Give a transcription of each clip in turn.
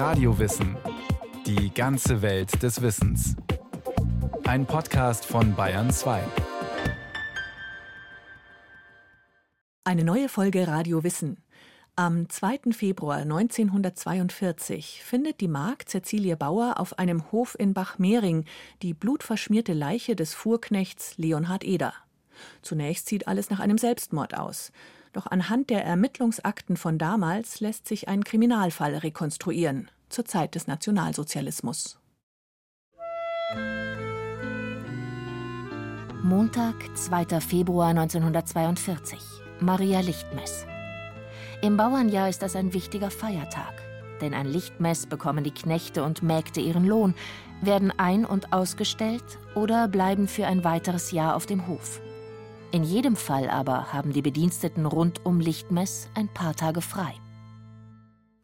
Radiowissen. Die ganze Welt des Wissens. Ein Podcast von Bayern 2. Eine neue Folge Radio Wissen. Am 2. Februar 1942 findet die Magd Cäcilie Bauer auf einem Hof in Bachmering die blutverschmierte Leiche des Fuhrknechts Leonhard Eder. Zunächst sieht alles nach einem Selbstmord aus. Doch anhand der Ermittlungsakten von damals lässt sich ein Kriminalfall rekonstruieren, zur Zeit des Nationalsozialismus. Montag, 2. Februar 1942. Maria Lichtmess. Im Bauernjahr ist das ein wichtiger Feiertag. Denn an Lichtmess bekommen die Knechte und Mägde ihren Lohn, werden ein- und ausgestellt oder bleiben für ein weiteres Jahr auf dem Hof. In jedem Fall aber haben die Bediensteten rund um Lichtmess ein paar Tage frei.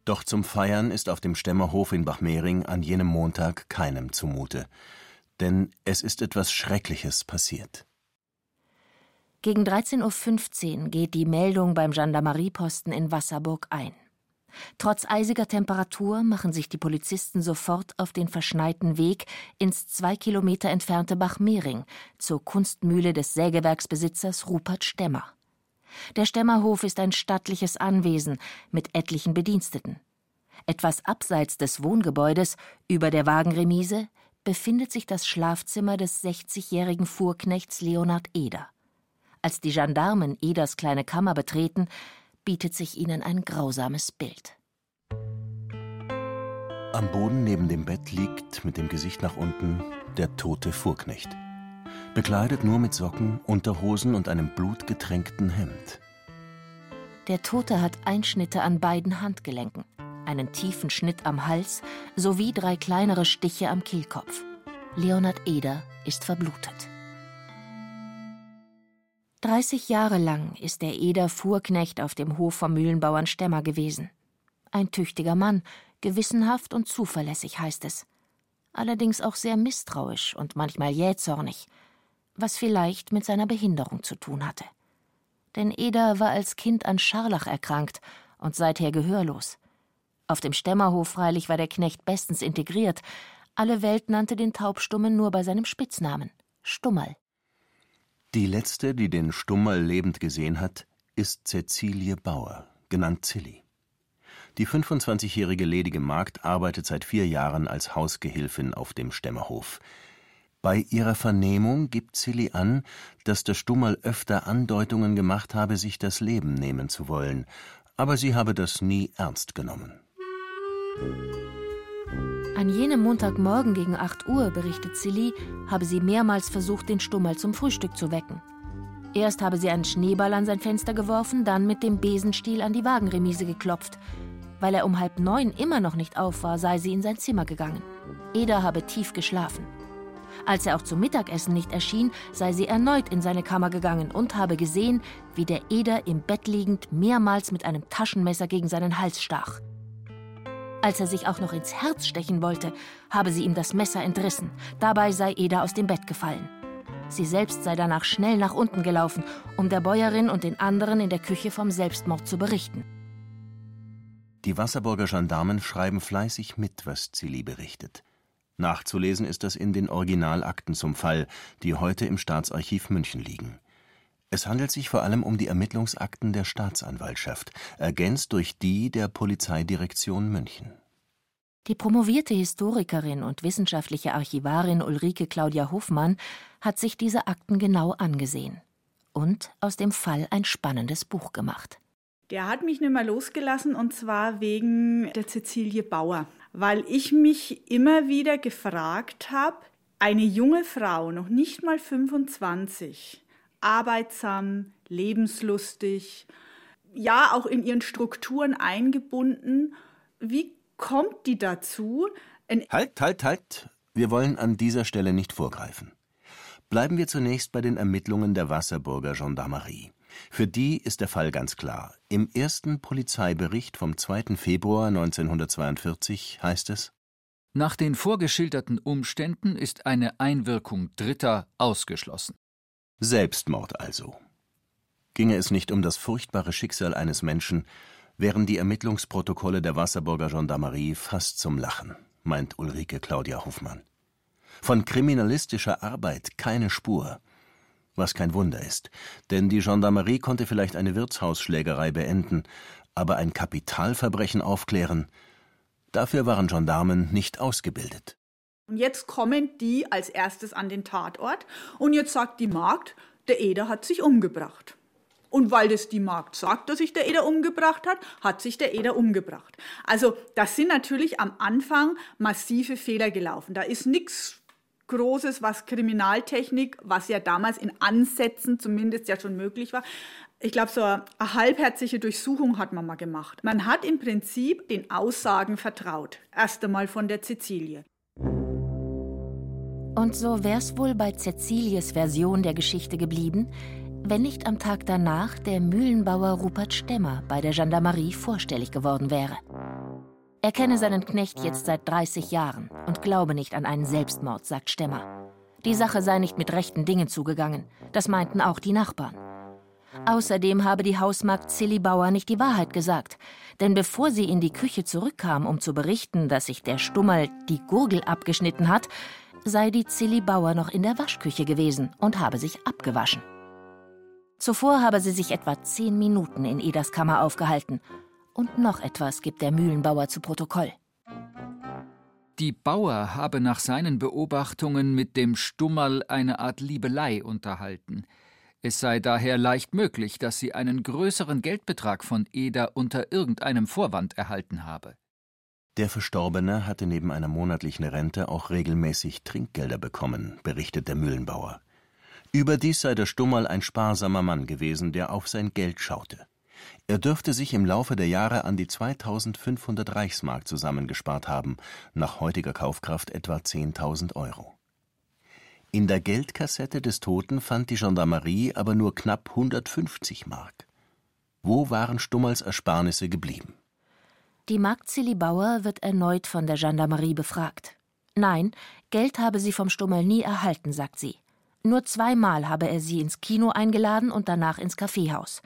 Doch zum Feiern ist auf dem Stämmerhof in Bachmering an jenem Montag keinem zumute. Denn es ist etwas Schreckliches passiert. Gegen 13.15 Uhr geht die Meldung beim Gendarmerieposten in Wasserburg ein. Trotz eisiger Temperatur machen sich die Polizisten sofort auf den verschneiten Weg ins zwei Kilometer entfernte Bachmering zur Kunstmühle des Sägewerksbesitzers Rupert Stemmer. Der Stemmerhof ist ein stattliches Anwesen mit etlichen Bediensteten. Etwas abseits des Wohngebäudes, über der Wagenremise, befindet sich das Schlafzimmer des 60-jährigen Fuhrknechts Leonhard Eder. Als die Gendarmen Eders kleine Kammer betreten, bietet sich ihnen ein grausames Bild. Am Boden neben dem Bett liegt, mit dem Gesicht nach unten, der tote Fuhrknecht. Bekleidet nur mit Socken, Unterhosen und einem blutgetränkten Hemd. Der Tote hat Einschnitte an beiden Handgelenken, einen tiefen Schnitt am Hals sowie drei kleinere Stiche am Kehlkopf. Leonhard Eder ist verblutet. 30 Jahre lang ist der Eder Fuhrknecht auf dem Hof vom Mühlenbauern Stemmer gewesen. Ein tüchtiger Mann, gewissenhaft und zuverlässig heißt es. Allerdings auch sehr misstrauisch und manchmal jähzornig, was vielleicht mit seiner Behinderung zu tun hatte. Denn Eder war als Kind an Scharlach erkrankt und seither gehörlos. Auf dem Stämmerhof freilich war der Knecht bestens integriert, alle Welt nannte den Taubstummen nur bei seinem Spitznamen Stummerl. Die letzte, die den Stummerl lebend gesehen hat, ist Cäcilie Bauer, genannt Zilli. Die 25-jährige ledige Magd arbeitet seit vier Jahren als Hausgehilfin auf dem Stämmerhof. Bei ihrer Vernehmung gibt Zilli an, dass der Stummerl öfter Andeutungen gemacht habe, sich das Leben nehmen zu wollen, aber sie habe das nie ernst genommen. An jenem Montagmorgen gegen 8 Uhr, berichtet Silly, habe sie mehrmals versucht, den Stummerl zum Frühstück zu wecken. Erst habe sie einen Schneeball an sein Fenster geworfen, dann mit dem Besenstiel an die Wagenremise geklopft. Weil er um halb neun immer noch nicht auf war, sei sie in sein Zimmer gegangen. Eder habe tief geschlafen. Als er auch zum Mittagessen nicht erschien, sei sie erneut in seine Kammer gegangen und habe gesehen, wie der Eder im Bett liegend mehrmals mit einem Taschenmesser gegen seinen Hals stach. Als er sich auch noch ins Herz stechen wollte, habe sie ihm das Messer entrissen. Dabei sei Eda aus dem Bett gefallen. Sie selbst sei danach schnell nach unten gelaufen, um der Bäuerin und den anderen in der Küche vom Selbstmord zu berichten. Die Wasserburger Gendarmen schreiben fleißig mit, was Zilli berichtet. Nachzulesen ist das in den Originalakten zum Fall, die heute im Staatsarchiv München liegen. Es handelt sich vor allem um die Ermittlungsakten der Staatsanwaltschaft, ergänzt durch die der Polizeidirektion München. Die promovierte Historikerin und wissenschaftliche Archivarin Ulrike Claudia Hofmann hat sich diese Akten genau angesehen und aus dem Fall ein spannendes Buch gemacht. Der hat mich nicht mehr losgelassen und zwar wegen der Cäcilie Bauer, weil ich mich immer wieder gefragt habe, eine junge Frau, noch nicht mal 25, arbeitsam, lebenslustig, ja auch in ihren Strukturen eingebunden. Wie kommt die dazu? halt, halt, halt. Wir wollen an dieser Stelle nicht vorgreifen. Bleiben wir zunächst bei den Ermittlungen der Wasserburger Gendarmerie. Für die ist der Fall ganz klar. Im ersten Polizeibericht vom 2. Februar 1942 heißt es Nach den vorgeschilderten Umständen ist eine Einwirkung Dritter ausgeschlossen. Selbstmord also. Ginge es nicht um das furchtbare Schicksal eines Menschen, wären die Ermittlungsprotokolle der Wasserburger Gendarmerie fast zum Lachen, meint Ulrike Claudia Hofmann. Von kriminalistischer Arbeit keine Spur. Was kein Wunder ist, denn die Gendarmerie konnte vielleicht eine Wirtshausschlägerei beenden, aber ein Kapitalverbrechen aufklären, dafür waren Gendarmen nicht ausgebildet. Und jetzt kommen die als erstes an den Tatort und jetzt sagt die Magd, der Eder hat sich umgebracht. Und weil das die Magd sagt, dass sich der Eder umgebracht hat, hat sich der Eder umgebracht. Also das sind natürlich am Anfang massive Fehler gelaufen. Da ist nichts Großes, was Kriminaltechnik, was ja damals in Ansätzen zumindest ja schon möglich war. Ich glaube, so eine halbherzige Durchsuchung hat man mal gemacht. Man hat im Prinzip den Aussagen vertraut. Erst einmal von der Cäcilie. Und so wär's wohl bei Cäcilies Version der Geschichte geblieben, wenn nicht am Tag danach der Mühlenbauer Rupert Stemmer bei der Gendarmerie vorstellig geworden wäre. Er kenne seinen Knecht jetzt seit 30 Jahren und glaube nicht an einen Selbstmord, sagt Stemmer. Die Sache sei nicht mit rechten Dingen zugegangen, das meinten auch die Nachbarn. Außerdem habe die Hausmagd Silly Bauer nicht die Wahrheit gesagt, denn bevor sie in die Küche zurückkam, um zu berichten, dass sich der Stummerl die Gurgel abgeschnitten hat, sei die Zilli Bauer noch in der Waschküche gewesen und habe sich abgewaschen. Zuvor habe sie sich etwa zehn Minuten in Edas Kammer aufgehalten. Und noch etwas gibt der Mühlenbauer zu Protokoll. Die Bauer habe nach seinen Beobachtungen mit dem Stummerl eine Art Liebelei unterhalten. Es sei daher leicht möglich, dass sie einen größeren Geldbetrag von Eda unter irgendeinem Vorwand erhalten habe. Der Verstorbene hatte neben einer monatlichen Rente auch regelmäßig Trinkgelder bekommen, berichtet der Mühlenbauer. Überdies sei der Stummerl ein sparsamer Mann gewesen, der auf sein Geld schaute. Er dürfte sich im Laufe der Jahre an die 2500 Reichsmark zusammengespart haben, nach heutiger Kaufkraft etwa 10.000 Euro. In der Geldkassette des Toten fand die Gendarmerie aber nur knapp 150 Mark. Wo waren Stummerls Ersparnisse geblieben? Die Magd Silly Bauer wird erneut von der Gendarmerie befragt. Nein, Geld habe sie vom Stummel nie erhalten, sagt sie. Nur zweimal habe er sie ins Kino eingeladen und danach ins Kaffeehaus.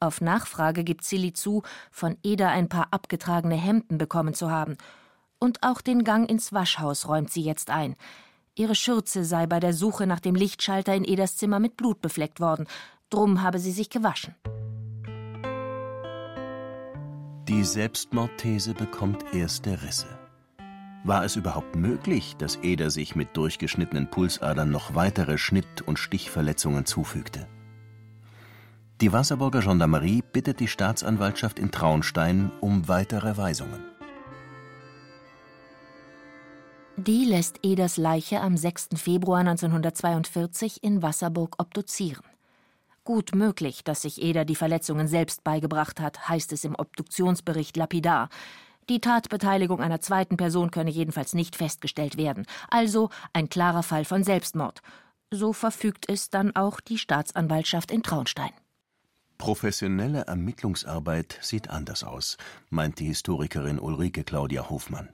Auf Nachfrage gibt Silly zu, von Eda ein paar abgetragene Hemden bekommen zu haben. Und auch den Gang ins Waschhaus räumt sie jetzt ein. Ihre Schürze sei bei der Suche nach dem Lichtschalter in Edas Zimmer mit Blut befleckt worden. Drum habe sie sich gewaschen. Die Selbstmordthese bekommt erste Risse. War es überhaupt möglich, dass Eder sich mit durchgeschnittenen Pulsadern noch weitere Schnitt- und Stichverletzungen zufügte? Die Wasserburger Gendarmerie bittet die Staatsanwaltschaft in Traunstein um weitere Weisungen. Die lässt Eders Leiche am 6. Februar 1942 in Wasserburg obduzieren. Gut möglich, dass sich Eder die Verletzungen selbst beigebracht hat, heißt es im Obduktionsbericht lapidar. Die Tatbeteiligung einer zweiten Person könne jedenfalls nicht festgestellt werden. Also ein klarer Fall von Selbstmord. So verfügt es dann auch die Staatsanwaltschaft in Traunstein. Professionelle Ermittlungsarbeit sieht anders aus, meint die Historikerin Ulrike Claudia Hofmann.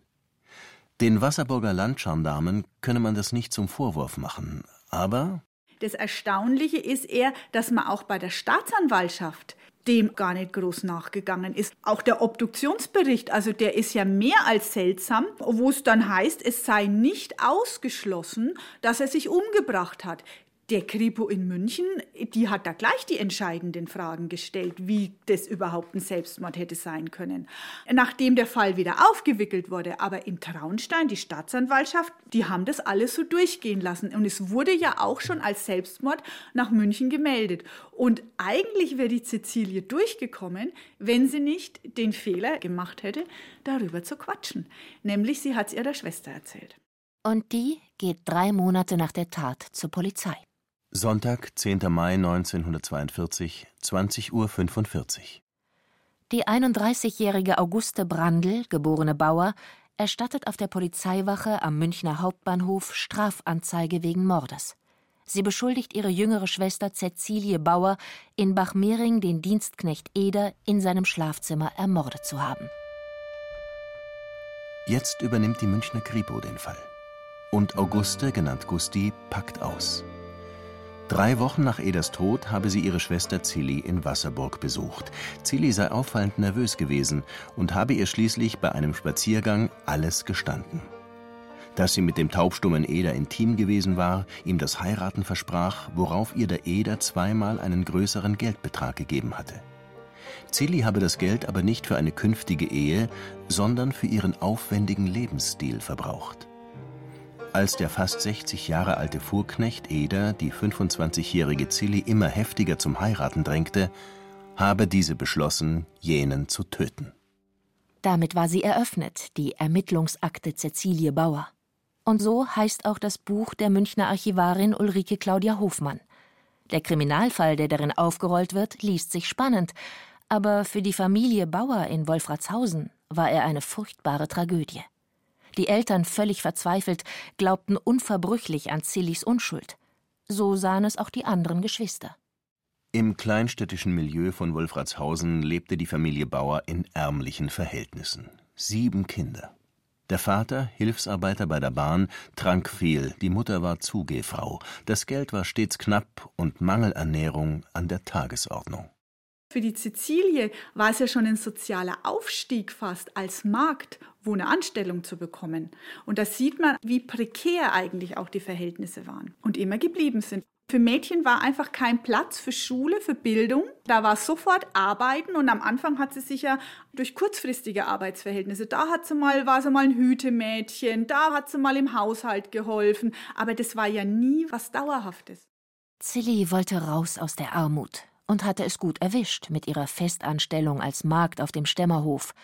Den Wasserburger Landgendarmen könne man das nicht zum Vorwurf machen, aber das Erstaunliche ist eher, dass man auch bei der Staatsanwaltschaft dem gar nicht groß nachgegangen ist. Auch der Obduktionsbericht, also der ist ja mehr als seltsam, wo es dann heißt, es sei nicht ausgeschlossen, dass er sich umgebracht hat. Der Kripo in München, die hat da gleich die entscheidenden Fragen gestellt, wie das überhaupt ein Selbstmord hätte sein können. Nachdem der Fall wieder aufgewickelt wurde, aber in Traunstein, die Staatsanwaltschaft, die haben das alles so durchgehen lassen. Und es wurde ja auch schon als Selbstmord nach München gemeldet. Und eigentlich wäre die Cäcilie durchgekommen, wenn sie nicht den Fehler gemacht hätte, darüber zu quatschen. Nämlich, sie hat es ihrer Schwester erzählt. Und die geht drei Monate nach der Tat zur Polizei. Sonntag, 10. Mai 1942, 20.45 Uhr. Die 31-jährige Auguste Brandl, geborene Bauer, erstattet auf der Polizeiwache am Münchner Hauptbahnhof Strafanzeige wegen Mordes. Sie beschuldigt ihre jüngere Schwester Cäcilie Bauer, in Bachmering den Dienstknecht Eder in seinem Schlafzimmer ermordet zu haben. Jetzt übernimmt die Münchner Kripo den Fall. Und Auguste, genannt Gusti, packt aus. Drei Wochen nach Eders Tod habe sie ihre Schwester Zilli in Wasserburg besucht. Zilli sei auffallend nervös gewesen und habe ihr schließlich bei einem Spaziergang alles gestanden. Dass sie mit dem taubstummen Eder intim gewesen war, ihm das Heiraten versprach, worauf ihr der Eder zweimal einen größeren Geldbetrag gegeben hatte. Zilli habe das Geld aber nicht für eine künftige Ehe, sondern für ihren aufwendigen Lebensstil verbraucht. Als der fast 60 Jahre alte Fuhrknecht Eder die 25-jährige Zilli immer heftiger zum Heiraten drängte, habe diese beschlossen, jenen zu töten. Damit war sie eröffnet, die Ermittlungsakte Cäcilie Bauer. Und so heißt auch das Buch der Münchner Archivarin Ulrike Claudia Hofmann. Der Kriminalfall, der darin aufgerollt wird, liest sich spannend, aber für die Familie Bauer in Wolfratshausen war er eine furchtbare Tragödie. Die Eltern, völlig verzweifelt, glaubten unverbrüchlich an Zillis Unschuld. So sahen es auch die anderen Geschwister. Im kleinstädtischen Milieu von Wolfratshausen lebte die Familie Bauer in ärmlichen Verhältnissen. Sieben Kinder. Der Vater, Hilfsarbeiter bei der Bahn, trank viel, die Mutter war Zugehfrau, das Geld war stets knapp und Mangelernährung an der Tagesordnung. Für die Cäcilie war es ja schon ein sozialer Aufstieg fast als Magd, wo eine Anstellung zu bekommen. Und da sieht man, wie prekär eigentlich auch die Verhältnisse waren und immer geblieben sind. Für Mädchen war einfach kein Platz für Schule, für Bildung. Da war sofort Arbeiten und am Anfang hat sie sich ja durch kurzfristige Arbeitsverhältnisse, da hat sie mal, war sie mal ein Hütemädchen, da hat sie mal im Haushalt geholfen, aber das war ja nie was Dauerhaftes. Zilli wollte raus aus der Armut, und hatte es gut erwischt mit ihrer Festanstellung als Magd auf dem Stämmerhof.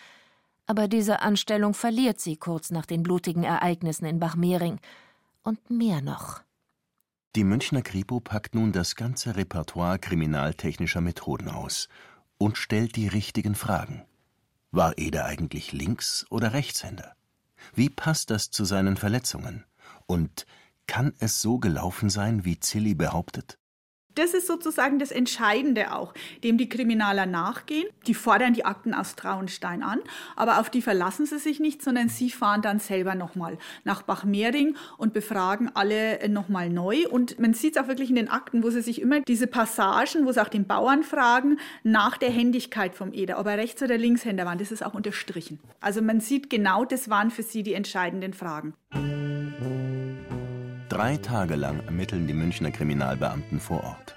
Aber diese Anstellung verliert sie kurz nach den blutigen Ereignissen in Bachmering. Und mehr noch. Die Münchner Kripo packt nun das ganze Repertoire kriminaltechnischer Methoden aus und stellt die richtigen Fragen. War Eder eigentlich Links- oder Rechtshänder? Wie passt das zu seinen Verletzungen? Und kann es so gelaufen sein, wie Zilli behauptet? Das ist sozusagen das Entscheidende auch, dem die Kriminaler nachgehen. Die fordern die Akten aus Traunstein an, aber auf die verlassen sie sich nicht, sondern sie fahren dann selber nochmal nach Bachmering und befragen alle nochmal neu. Und man sieht es auch wirklich in den Akten, wo sie sich immer diese Passagen, wo sie auch den Bauern fragen, nach der Händigkeit vom Eder, ob er Rechts- oder Linkshänder war, das ist auch unterstrichen. Also man sieht genau, das waren für sie die entscheidenden Fragen. Drei Tage lang ermitteln die Münchner Kriminalbeamten vor Ort.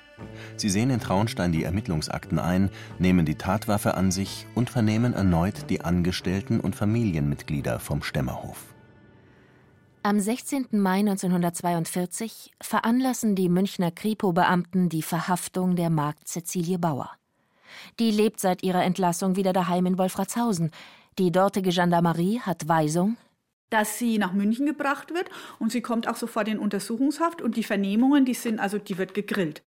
Sie sehen in Traunstein die Ermittlungsakten ein, nehmen die Tatwaffe an sich und vernehmen erneut die Angestellten und Familienmitglieder vom Stämmerhof. Am 16. Mai 1942 veranlassen die Münchner Kripo-Beamten die Verhaftung der Magd Cäcilie Bauer. Die lebt seit ihrer Entlassung wieder daheim in Wolfratshausen. Die dortige Gendarmerie hat Weisung, dass sie nach München gebracht wird und sie kommt auch sofort in Untersuchungshaft und die Vernehmungen, die sind, also die wird gegrillt.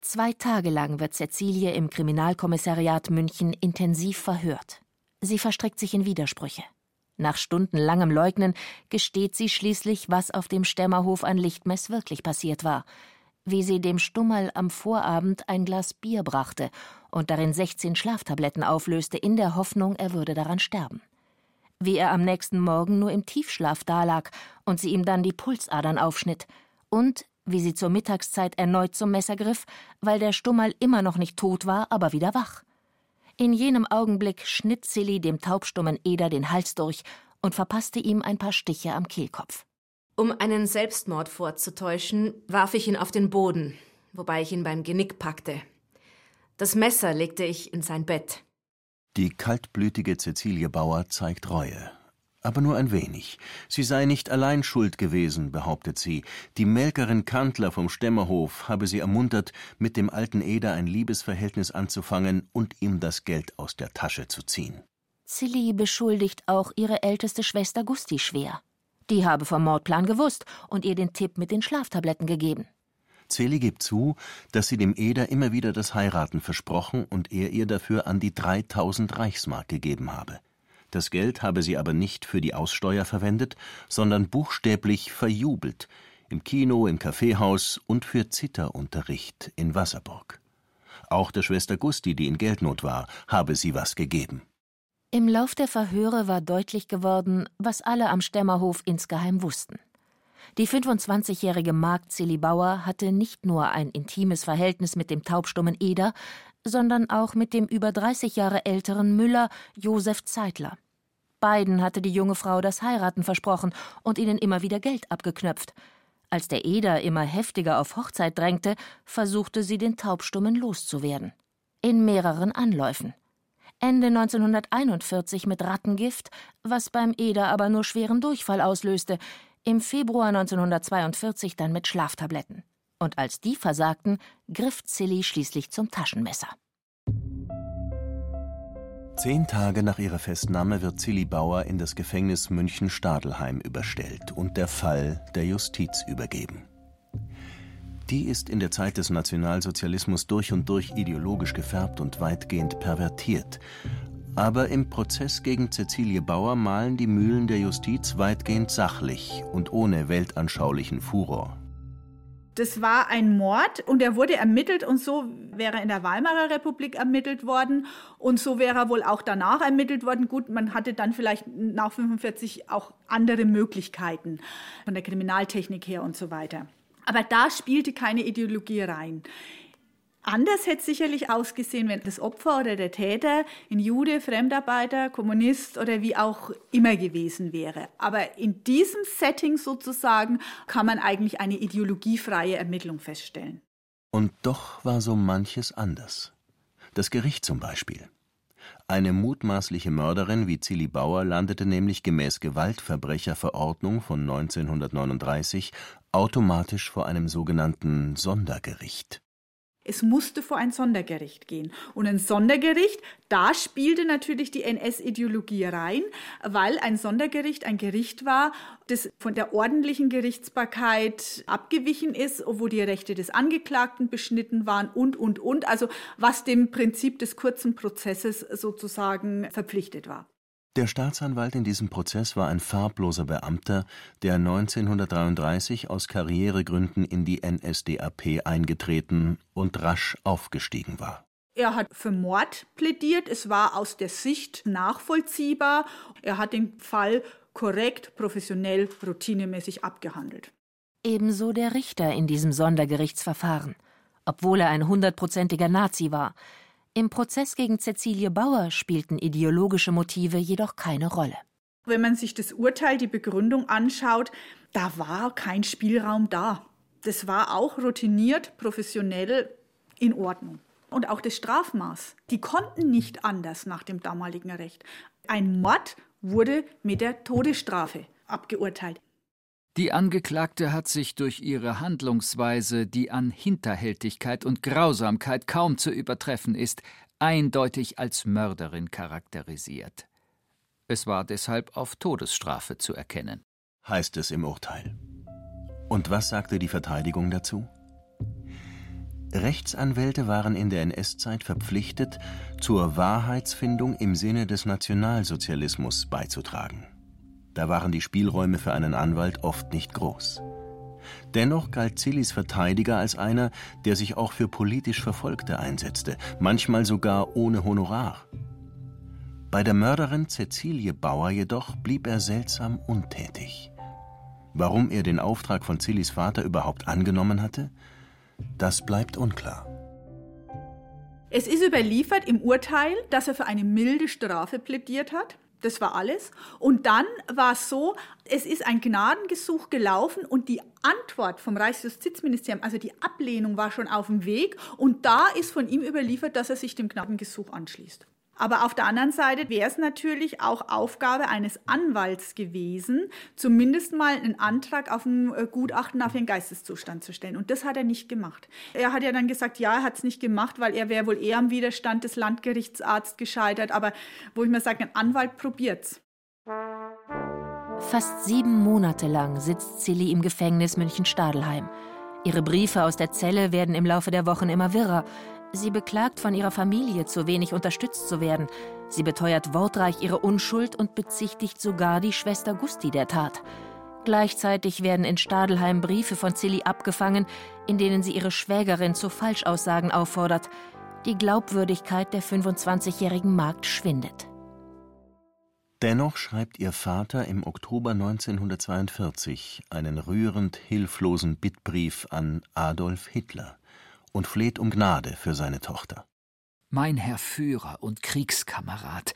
Zwei Tage lang wird Cäcilie im Kriminalkommissariat München intensiv verhört. Sie verstrickt sich in Widersprüche. Nach stundenlangem Leugnen gesteht sie schließlich, was auf dem Stämmerhof an Lichtmess wirklich passiert war, wie sie dem Stummerl am Vorabend ein Glas Bier brachte und darin 16 Schlaftabletten auflöste, in der Hoffnung, er würde daran sterben wie er am nächsten Morgen nur im Tiefschlaf dalag und sie ihm dann die Pulsadern aufschnitt, und wie sie zur Mittagszeit erneut zum Messer griff, weil der Stummerl immer noch nicht tot war, aber wieder wach. In jenem Augenblick schnitt Silly dem taubstummen Eder den Hals durch und verpasste ihm ein paar Stiche am Kehlkopf. Um einen Selbstmord vorzutäuschen, warf ich ihn auf den Boden, wobei ich ihn beim Genick packte. Das Messer legte ich in sein Bett. Die kaltblütige Cäcilie Bauer zeigt Reue. Aber nur ein wenig. Sie sei nicht allein schuld gewesen, behauptet sie. Die Melkerin Kantler vom Stämmerhof habe sie ermuntert, mit dem alten Eder ein Liebesverhältnis anzufangen und ihm das Geld aus der Tasche zu ziehen. Silly beschuldigt auch ihre älteste Schwester Gusti schwer. Die habe vom Mordplan gewusst und ihr den Tipp mit den Schlaftabletten gegeben. Celi gibt zu, dass sie dem Eder immer wieder das Heiraten versprochen und er ihr dafür an die 3000 Reichsmark gegeben habe. Das Geld habe sie aber nicht für die Aussteuer verwendet, sondern buchstäblich verjubelt, im Kino, im Kaffeehaus und für Zitterunterricht in Wasserburg. Auch der Schwester Gusti, die in Geldnot war, habe sie was gegeben. Im Lauf der Verhöre war deutlich geworden, was alle am Stämmerhof insgeheim wussten. Die 25-jährige Magd Silly Bauer hatte nicht nur ein intimes Verhältnis mit dem taubstummen Eder, sondern auch mit dem über 30 Jahre älteren Müller Josef Zeitler. Beiden hatte die junge Frau das Heiraten versprochen und ihnen immer wieder Geld abgeknöpft. Als der Eder immer heftiger auf Hochzeit drängte, versuchte sie den Taubstummen loszuwerden. In mehreren Anläufen. Ende 1941 mit Rattengift, was beim Eder aber nur schweren Durchfall auslöste, im Februar 1942 dann mit Schlaftabletten. Und als die versagten, griff Zilli schließlich zum Taschenmesser. Zehn Tage nach ihrer Festnahme wird Zilli Bauer in das Gefängnis München-Stadelheim überstellt und der Fall der Justiz übergeben. Die ist in der Zeit des Nationalsozialismus durch und durch ideologisch gefärbt und weitgehend pervertiert. Aber im Prozess gegen Cäcilie Bauer malen die Mühlen der Justiz weitgehend sachlich und ohne weltanschaulichen Furor. Das war ein Mord und er wurde ermittelt und so wäre er in der Weimarer Republik ermittelt worden und so wäre er wohl auch danach ermittelt worden. Gut, man hatte dann vielleicht nach 45 auch andere Möglichkeiten von der Kriminaltechnik her und so weiter. Aber da spielte keine Ideologie rein. Anders hätte es sicherlich ausgesehen, wenn das Opfer oder der Täter ein Jude, Fremdarbeiter, Kommunist oder wie auch immer gewesen wäre. Aber in diesem Setting sozusagen kann man eigentlich eine ideologiefreie Ermittlung feststellen. Und doch war so manches anders. Das Gericht zum Beispiel. Eine mutmaßliche Mörderin wie Zilli Bauer landete nämlich gemäß Gewaltverbrecherverordnung von 1939 automatisch vor einem sogenannten Sondergericht. Es musste vor ein Sondergericht gehen. Und ein Sondergericht, da spielte natürlich die NS-Ideologie rein, weil ein Sondergericht ein Gericht war, das von der ordentlichen Gerichtsbarkeit abgewichen ist, wo die Rechte des Angeklagten beschnitten waren und, und, und. Also was dem Prinzip des kurzen Prozesses sozusagen verpflichtet war. Der Staatsanwalt in diesem Prozess war ein farbloser Beamter, der 1933 aus Karrieregründen in die NSDAP eingetreten und rasch aufgestiegen war. Er hat für Mord plädiert, es war aus der Sicht nachvollziehbar. Er hat den Fall korrekt, professionell, routinemäßig abgehandelt. Ebenso der Richter in diesem Sondergerichtsverfahren. Obwohl er ein hundertprozentiger Nazi war, im Prozess gegen Cäcilie Bauer spielten ideologische Motive jedoch keine Rolle. Wenn man sich das Urteil, die Begründung anschaut, da war kein Spielraum da. Das war auch routiniert, professionell in Ordnung. Und auch das Strafmaß. Die konnten nicht anders nach dem damaligen Recht. Ein Mord wurde mit der Todesstrafe abgeurteilt. Die Angeklagte hat sich durch ihre Handlungsweise, die an Hinterhältigkeit und Grausamkeit kaum zu übertreffen ist, eindeutig als Mörderin charakterisiert. Es war deshalb auf Todesstrafe zu erkennen. Heißt es im Urteil. Und was sagte die Verteidigung dazu? Rechtsanwälte waren in der NS-Zeit verpflichtet, zur Wahrheitsfindung im Sinne des Nationalsozialismus beizutragen. Da waren die Spielräume für einen Anwalt oft nicht groß. Dennoch galt Zillis Verteidiger als einer, der sich auch für politisch Verfolgte einsetzte, manchmal sogar ohne Honorar. Bei der Mörderin Cäcilie Bauer jedoch blieb er seltsam untätig. Warum er den Auftrag von Zillis Vater überhaupt angenommen hatte, das bleibt unklar. Es ist überliefert im Urteil, dass er für eine milde Strafe plädiert hat. Das war alles. Und dann war es so, es ist ein Gnadengesuch gelaufen und die Antwort vom Reichsjustizministerium, also die Ablehnung war schon auf dem Weg und da ist von ihm überliefert, dass er sich dem Gnadengesuch anschließt. Aber auf der anderen Seite wäre es natürlich auch Aufgabe eines Anwalts gewesen, zumindest mal einen Antrag auf ein äh, Gutachten auf den Geisteszustand zu stellen. Und das hat er nicht gemacht. Er hat ja dann gesagt, ja, er hat es nicht gemacht, weil er wäre wohl eher am Widerstand des Landgerichtsarztes gescheitert. Aber wo ich mir sage, ein Anwalt probiert's. Fast sieben Monate lang sitzt Silly im Gefängnis München-Stadelheim. Ihre Briefe aus der Zelle werden im Laufe der Wochen immer wirrer. Sie beklagt, von ihrer Familie zu wenig unterstützt zu werden. Sie beteuert wortreich ihre Unschuld und bezichtigt sogar die Schwester Gusti der Tat. Gleichzeitig werden in Stadelheim Briefe von Zilli abgefangen, in denen sie ihre Schwägerin zu Falschaussagen auffordert. Die Glaubwürdigkeit der 25-jährigen Magd schwindet. Dennoch schreibt ihr Vater im Oktober 1942 einen rührend hilflosen Bittbrief an Adolf Hitler und fleht um Gnade für seine Tochter. Mein Herr Führer und Kriegskamerad,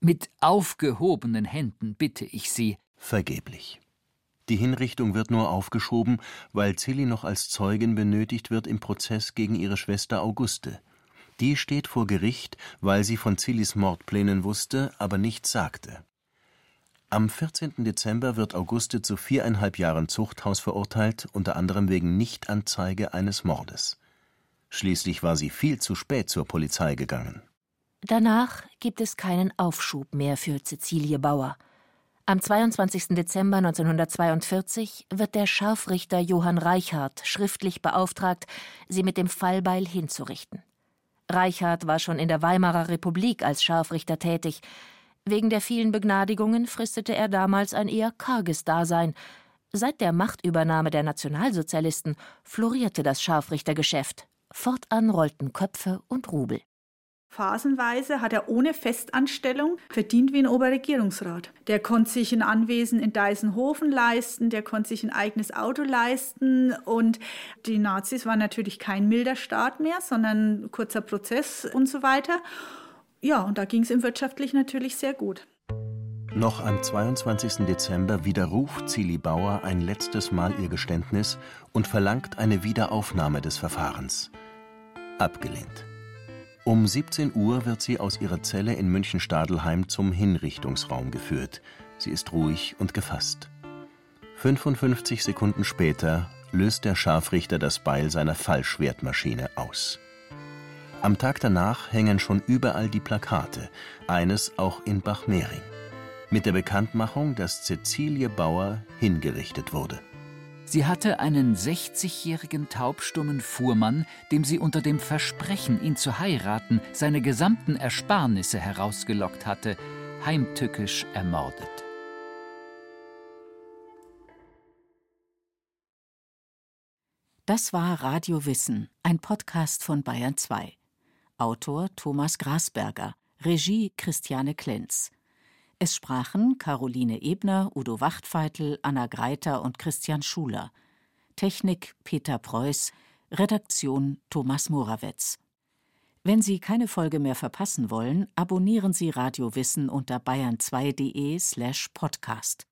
mit aufgehobenen Händen bitte ich Sie. Vergeblich. Die Hinrichtung wird nur aufgeschoben, weil Zilli noch als Zeugin benötigt wird im Prozess gegen ihre Schwester Auguste. Die steht vor Gericht, weil sie von Zillis Mordplänen wusste, aber nichts sagte. Am 14. Dezember wird Auguste zu viereinhalb Jahren Zuchthaus verurteilt, unter anderem wegen Nichtanzeige eines Mordes. Schließlich war sie viel zu spät zur Polizei gegangen. Danach gibt es keinen Aufschub mehr für Cäcilie Bauer. Am 22. Dezember 1942 wird der Scharfrichter Johann Reichhardt schriftlich beauftragt, sie mit dem Fallbeil hinzurichten. Reichhardt war schon in der Weimarer Republik als Scharfrichter tätig. Wegen der vielen Begnadigungen fristete er damals ein eher karges Dasein. Seit der Machtübernahme der Nationalsozialisten florierte das Scharfrichtergeschäft. Fortan rollten Köpfe und Rubel. Phasenweise hat er ohne Festanstellung verdient wie ein Oberregierungsrat. Der konnte sich ein Anwesen in Deisenhofen leisten, der konnte sich ein eigenes Auto leisten und die Nazis waren natürlich kein milder Staat mehr, sondern kurzer Prozess und so weiter. Ja, und da ging es ihm wirtschaftlich natürlich sehr gut. Noch am 22. Dezember widerruft Zili Bauer ein letztes Mal ihr Geständnis und verlangt eine Wiederaufnahme des Verfahrens. Abgelehnt. Um 17 Uhr wird sie aus ihrer Zelle in München-Stadelheim zum Hinrichtungsraum geführt. Sie ist ruhig und gefasst. 55 Sekunden später löst der Scharfrichter das Beil seiner Fallschwertmaschine aus. Am Tag danach hängen schon überall die Plakate, eines auch in Bachmering, mit der Bekanntmachung, dass Cäcilie Bauer hingerichtet wurde. Sie hatte einen 60-jährigen taubstummen Fuhrmann, dem sie unter dem Versprechen, ihn zu heiraten, seine gesamten Ersparnisse herausgelockt hatte, heimtückisch ermordet. Das war Radio Wissen, ein Podcast von Bayern 2. Autor Thomas Grasberger, Regie Christiane Klenz. Es sprachen Caroline Ebner, Udo Wachtfeitel, Anna Greiter und Christian Schuler. Technik Peter Preuß, Redaktion Thomas Morawetz. Wenn Sie keine Folge mehr verpassen wollen, abonnieren Sie Radio Wissen unter bayern2.de slash podcast.